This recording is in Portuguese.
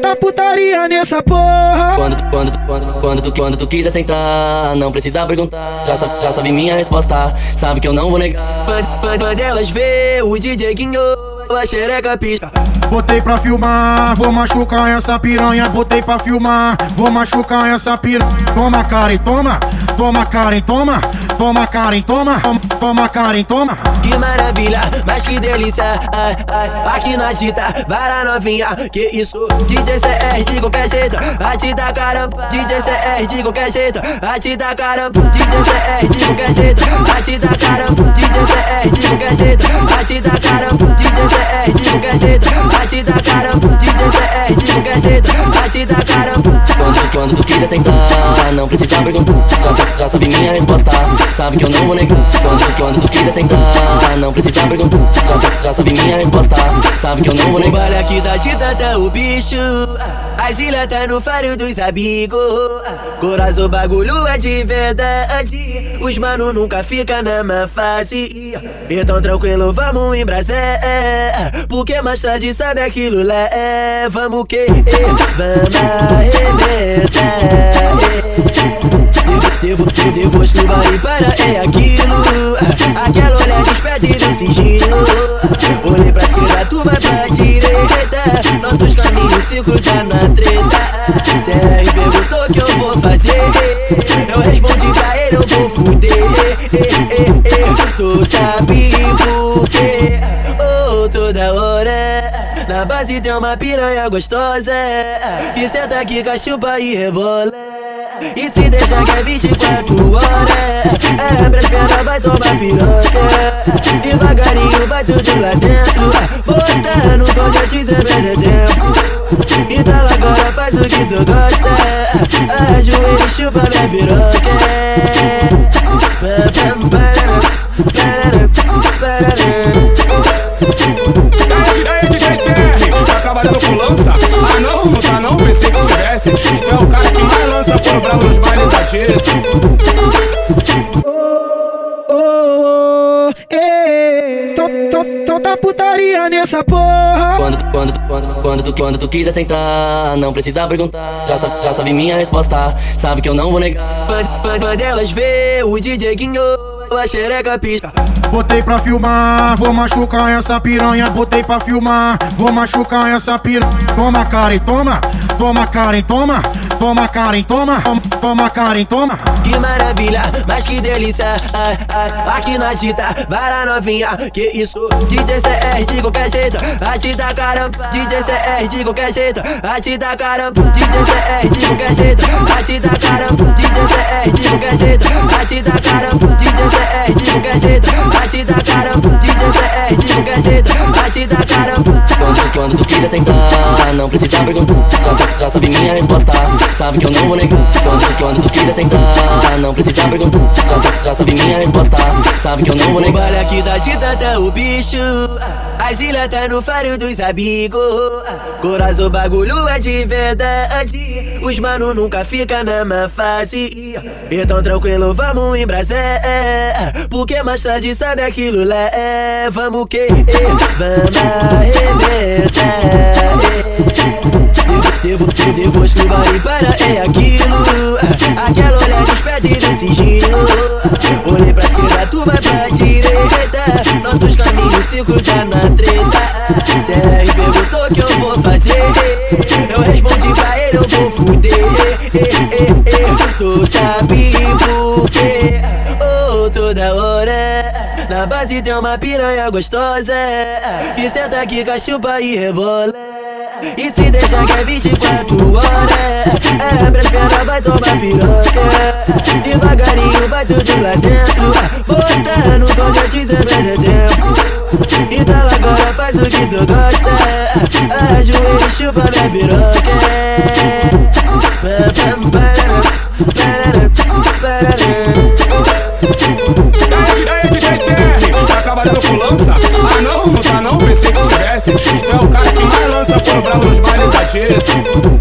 solta putaria nessa porra. Quando, quando, quando, quando, tu, quando tu quiser sentar, não precisa perguntar. Já, sabe, já sabe minha resposta, sabe que eu não vou negar. Quando elas vê o DJ guinhou a xereca pisca. Botei pra filmar, vou machucar essa piranha. Botei pra filmar, vou machucar essa piranha. Toma, Karen, toma, toma, Karen, toma, toma, Karen, toma, toma, Karen, toma. Que maravilha, mas que delícia. Ai, ai, aqui na Tita, vara novinha. Que isso, DJ CR de qualquer jeito. A Tita caramba, DJ CR de qualquer jeito. A Tita caramba, DJ CR de qualquer jeito. A Tita caramba, DJ CR de qualquer jeito. A Tita caramba, DJ CR CR de qualquer jeito, bate da caramba. DJ CR de qualquer jeito, bate da caramba. Quando, quando tu quiser sentar, não precisa perguntar. Já, já sabe minha resposta, sabe que eu não vou negar. Quando, quando tu quiser sentar, não precisa perguntar. Já, já sabe minha resposta, sabe que eu não vou negar. O baile aqui da Tita tá o bicho. A Gila tá no faro dos amigos. Coração bagulho é de verdade. Os mano nunca fica na má fase. Então tranquilo, vamos em Brasé. Porque mais tarde sabe aquilo lá. É, vamos que? Vamos arrebentar. Devo, devo, depois que o baile para é aquilo. Aquela olhada esperta e no sigilo. Olhei pra esquerda, tu vai pra direita. Nossos caminhos se cruzam na treta. TR perguntou o que eu vou fazer. Eu respondi pra ele, eu vou fuder. Tu sabe por quê? Oh, toda hora. Na base tem uma piranha gostosa. Que senta aqui, cachupa e rebola. E se deixa que é 24 horas É, pra espera vai tomar piroca. Devagarinho vai tudo lá dentro Botando com gente sem perder tempo. Então agora faz o que tu gosta Ajoelha e chupa minha piroca. Aí, DJ CR, tá trabalhando com lança? Tivesse Que tu é o cara que mais lança por bravo nos bailes da Tito Solta putaria nessa porra. Quando, quando, quando, quando, tu, quando tu quiser sentar, não precisa perguntar. Já, sabe, já sabe minha resposta, sabe que eu não vou negar. Quando elas vê o DJ guinhou a xereca pisca. Botei pra filmar, vou machucar essa piranha. Botei pra filmar, vou machucar essa piranha. Toma, Karen, toma, toma, Karen, toma, toma, Karen, toma, toma, Karen, toma. Que maravilha, mas que delícia. Ai, ai, aqui na Tita, vara novinha. Que isso, DJ CR de qualquer jeito. A Tita caramba, DJ CR de qualquer jeito. A Tita caramba, DJ CR de qualquer jeito. A Tita caramba, DJ CR de qualquer jeito. A Tita caramba, DJ CR de qualquer jeito. Bate da caramba, DJ CR de qualquer jeito. Bate da caramba. Quando, quando tu quiser sentar, não precisa perguntar. Já, já sabe minha resposta, sabe que eu não vou negar. Quando, quando tu quiser sentar, não precisa perguntar. Já, já sabe minha resposta, sabe que eu não vou O negar. baile aqui da Tita tá o bicho. A Gila tá no faro dos amigos. Coração bagulho é de verdade. Os mano nunca fica na má fase. Então tranquilo, vamos em Brasé. Porque mais tarde sabe aquilo lá. É, vamos que? Vamos arrebentar. Depois que o baile para é aquilo. Aquela sigilo. Olhei pra esquerda, tu vai pra direita. Nossos caminhos se cruzam na treta. TR perguntou o que eu vou fazer. Eu respondi pra ele, eu vou fuder. Tu sabe por quê? Oh, toda hora. Na base tem uma piranha gostosa. Que senta aqui, cachupa e rebola. E se deixa que é 24 horas É, pra espera vai tomar piroca. Devagarinho vai tudo lá dentro Botando com gente perder tempo Então agora faz o que tu gosta Ajoelha e chupa minha piroca lança? Ah não, não tá não, pensei que tivesse tu é o cara que mais lança por bravo nos bailes da Tito